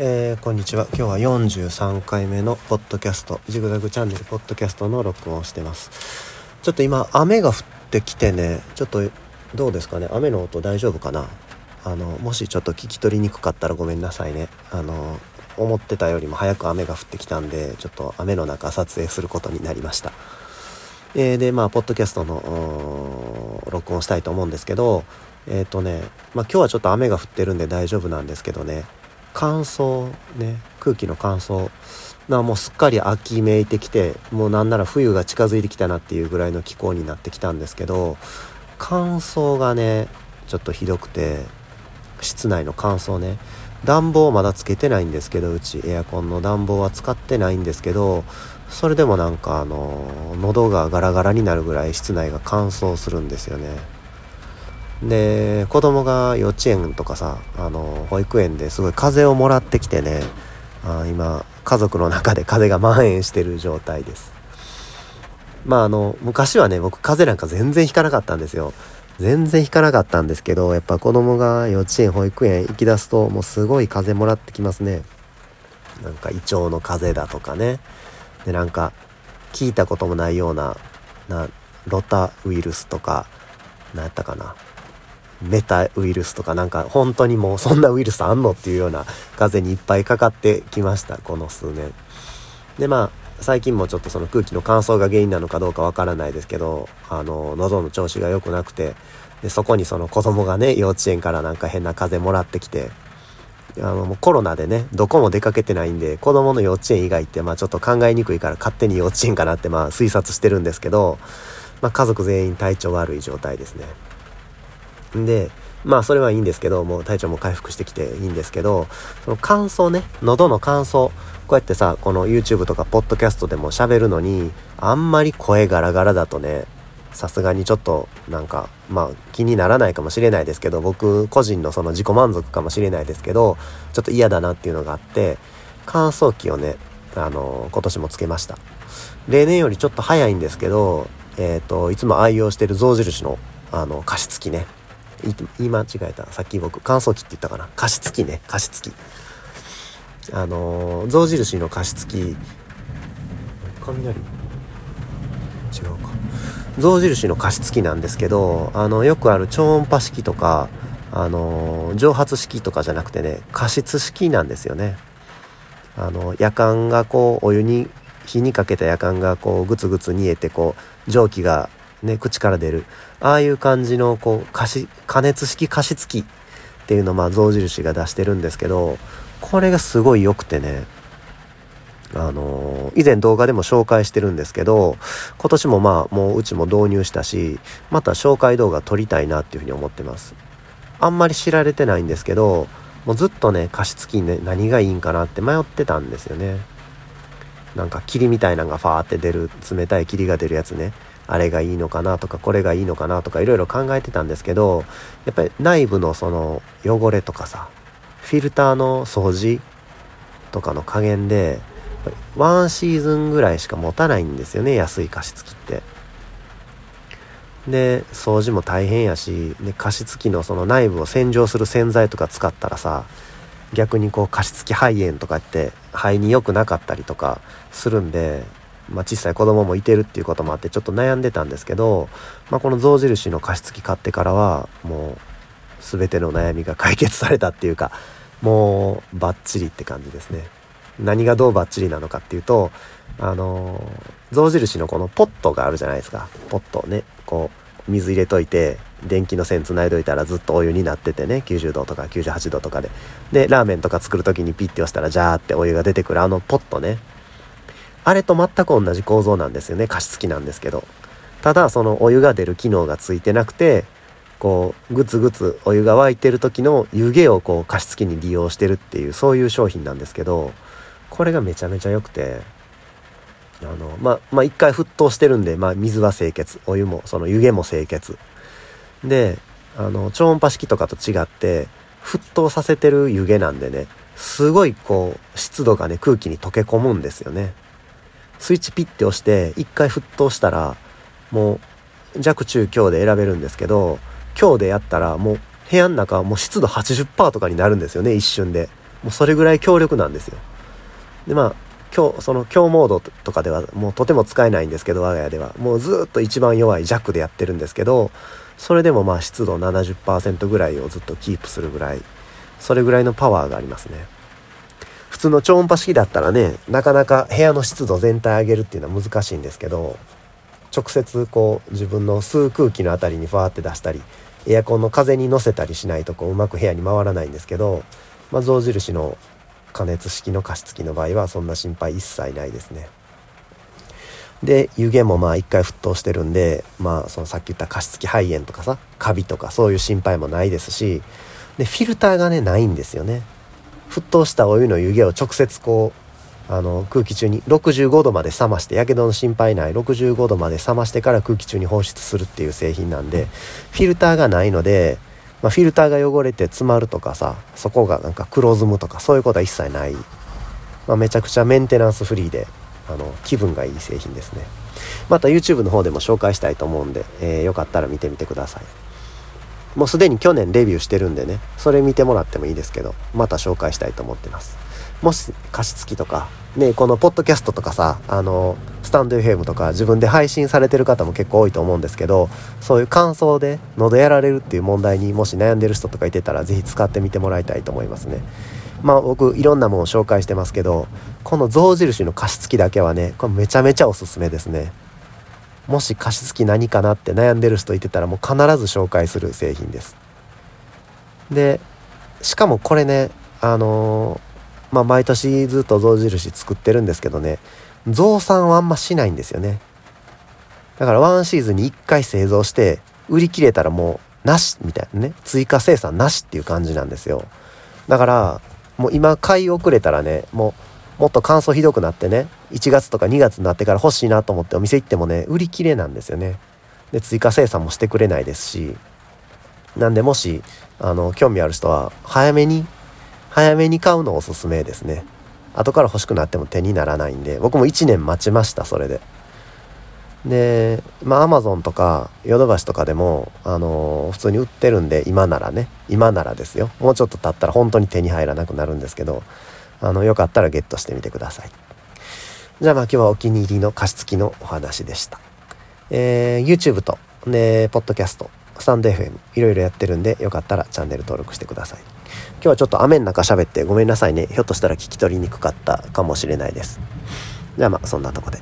えー、こんにちは。今日は43回目のポッドキャストジグザグチャンネルポッドキャストの録音をしてます。ちょっと今雨が降ってきてねちょっとどうですかね。雨の音大丈夫かな。あのもしちょっと聞き取りにくかったらごめんなさいね。あの思ってたよりも早く雨が降ってきたんでちょっと雨の中撮影することになりました。えー、でまあポッドキャストの録音したいと思うんですけどえっ、ー、とねまあ今日はちょっと雨が降ってるんで大丈夫なんですけどね。乾燥ね空気の乾燥なもうすっかり秋めいてきてもうなんなら冬が近づいてきたなっていうぐらいの気候になってきたんですけど乾燥がねちょっとひどくて室内の乾燥ね。暖房まだつけてないんですけどうちエアコンの暖房は使ってないんですけどそれでもなんかあの喉がガラガラになるぐらい室内が乾燥するんですよね。で子供が幼稚園とかさあの保育園ですごい風邪をもらってきてねあ今家族の中で風邪が蔓延してる状態です。まああの昔はね僕風邪なんか全然ひかなかったんですよ。全然ひかなかったんですけどやっぱ子供が幼稚園保育園行きだすともうすごい風もらってきますね。なんか胃腸の風邪だとかね。でなんか聞いたこともないようななロタウイルスとか何やったかな。メタウイルスとかなんか本当にもうそんなウイルスあんのっていうような風にいっぱいかかってきましたこの数年でまあ最近もちょっとその空気の乾燥が原因なのかどうかわからないですけどあの喉の調子が良くなくてでそこにその子供がね幼稚園からなんか変な風邪もらってきてあのもうコロナでねどこも出かけてないんで子供の幼稚園以外ってまあちょっと考えにくいから勝手に幼稚園かなってまあ推察してるんですけど、まあ、家族全員体調悪い状態ですね。で、まあそれはいいんですけど、もう体調も回復してきていいんですけど、その乾燥ね、喉の乾燥、こうやってさ、この YouTube とかポッドキャストでも喋るのに、あんまり声ガラガラだとね、さすがにちょっとなんかまあ気にならないかもしれないですけど僕個人のその自己満足かもしれないですけどちょっと嫌だなっていうのがあって乾燥機をねあの今年もつけました。例年よりちょっと早いんですけどえっ、ー、といつも愛用してる象印のあの加湿器ね。言い間違えた。さっき僕乾燥機って言ったかな。加湿器ね。加湿器。あの象印の加湿器。雷？違うか。象印の加湿器なんですけどあのよくある超音波式とかあの蒸発式とかじゃなくてね加湿式なんですよね。あの夜間がこうお湯に火にかけた夜間がこうグツグツ煮えてこう蒸気がね口から出るああいう感じのこう加湿加熱式加湿器っていうのをまあ象印が出してるんですけどこれがすごい良くてねあのー、以前動画でも紹介してるんですけど、今年もまあもううちも導入したし、また紹介動画撮りたいなっていうふうに思ってます。あんまり知られてないんですけど、もうずっとね、加湿器ね、何がいいんかなって迷ってたんですよね。なんか霧みたいなのがファーって出る、冷たい霧が出るやつね。あれがいいのかなとか、これがいいのかなとか、いろいろ考えてたんですけど、やっぱり内部のその汚れとかさ、フィルターの掃除とかの加減で、ワンシーズンぐらいしか持たないんですよね安い加湿器って。で掃除も大変やしで加湿器のその内部を洗浄する洗剤とか使ったらさ逆にこう加湿器肺炎とかって肺に良くなかったりとかするんで、まあ、小さい子供もいてるっていうこともあってちょっと悩んでたんですけど、まあ、この象印の加湿器買ってからはもう全ての悩みが解決されたっていうかもうバッチリって感じですね。何がどうバッチリなのかっていうと、あの、象印のこのポットがあるじゃないですか。ポットね、こう、水入れといて、電気の線繋いどいたらずっとお湯になっててね、90度とか98度とかで。で、ラーメンとか作る時にピッて押したらジャーってお湯が出てくるあのポットね。あれと全く同じ構造なんですよね。加湿器なんですけど。ただ、そのお湯が出る機能がついてなくて、こう、ぐつぐつお湯が沸いてる時の湯気をこう加湿器に利用してるっていう、そういう商品なんですけど、これがめちゃめちゃ良くて、あの、まあ、まあ、一回沸騰してるんで、ま、水は清潔。お湯も、その湯気も清潔。で、あの、超音波式とかと違って、沸騰させてる湯気なんでね、すごいこう、湿度がね、空気に溶け込むんですよね。スイッチピッて押して、一回沸騰したら、もう、弱中強で選べるんですけど、強でやったら、もう、部屋の中はもう湿度80%とかになるんですよね、一瞬で。もうそれぐらい強力なんですよ。でまあ今日その強モードとかではもうとても使えないんですけど我が家では。もうずっと一番弱い弱でやってるんですけどそれでもまあ湿度70%ぐらいをずっとキープするぐらいそれぐらいのパワーがありますね。普通の超音波式だったらねなかなか部屋の湿度全体上げるっていうのは難しいんですけど直接こう自分の吸う空気の辺りにファーって出したりエアコンの風に乗せたりしないとこううまく部屋に回らないんですけど、まあ、象印の加熱式の加湿器の場合はそんな心配一切ないですね。で湯気もまあ一回沸騰してるんでまあそのさっき言った加湿器肺炎とかさカビとかそういう心配もないですしでフィルターがねないんですよね。沸騰したお湯の湯気を直接こうあの空気中に65度まで冷ましてやけどの心配ない65度まで冷ましてから空気中に放出するっていう製品なんでフィルターがないので、まあ、フィルターが汚れて詰まるとかさそこがなんか黒ずむとかそういうことは一切ない、まあ、めちゃくちゃメンテナンスフリーであの気分がいい製品ですね。また YouTube の方でも紹介したいと思うんで、えー、よかったら見てみてください。もうすでに去年レビューしてるんでねそれ見てもらってもいいですけどまた紹介したいと思ってます。もし加湿器とかねこのポッドキャストとかさあのスタンド FM とか自分で配信されてる方も結構多いと思うんですけどそういう乾燥で喉やられるっていう問題にもし悩んでる人とかいてたら是非使ってみてもらいたいと思いますね。まあ僕いろんなものを紹介してますけどこの象印の加湿器だけはねこれめちゃめちゃおすすめですね。もし加湿器何かなって悩んでる人いてたらもう必ず紹介する製品です。でしかもこれねあのー、まあ毎年ずっと象印作ってるんですけどね増産はあんましないんですよね。だからワンシーズンに1回製造して売り切れたらもうなしみたいなね追加生産なしっていう感じなんですよ。だからもう今買い遅れたらねもうもっと乾燥ひどくなってね1月とか2月になってから欲しいなと思ってお店行ってもね売り切れなんですよね。で追加生産もしてくれないですしなんでもしあの興味ある人は早めに早めに買うのおすすめですね。後から欲しくなっても手にならないんで僕も1年待ちましたそれで。でまあアマゾンとかヨドバシとかでもあのー、普通に売ってるんで今ならね今ならですよ。もうちょっと経ったら本当に手に入らなくなるんですけどあのよかったらゲットしてみてください。じゃあまあ今日はお気に入りの加湿器のお話でした、えー、YouTube とねポッドキャストスタンド FM いろいろやってるんでよかったらチャンネル登録してください。今日はちょっと雨の中喋ってごめんなさいね。ひょっとしたら聞き取りにくかったかもしれないです。じゃあまあそんなとこで。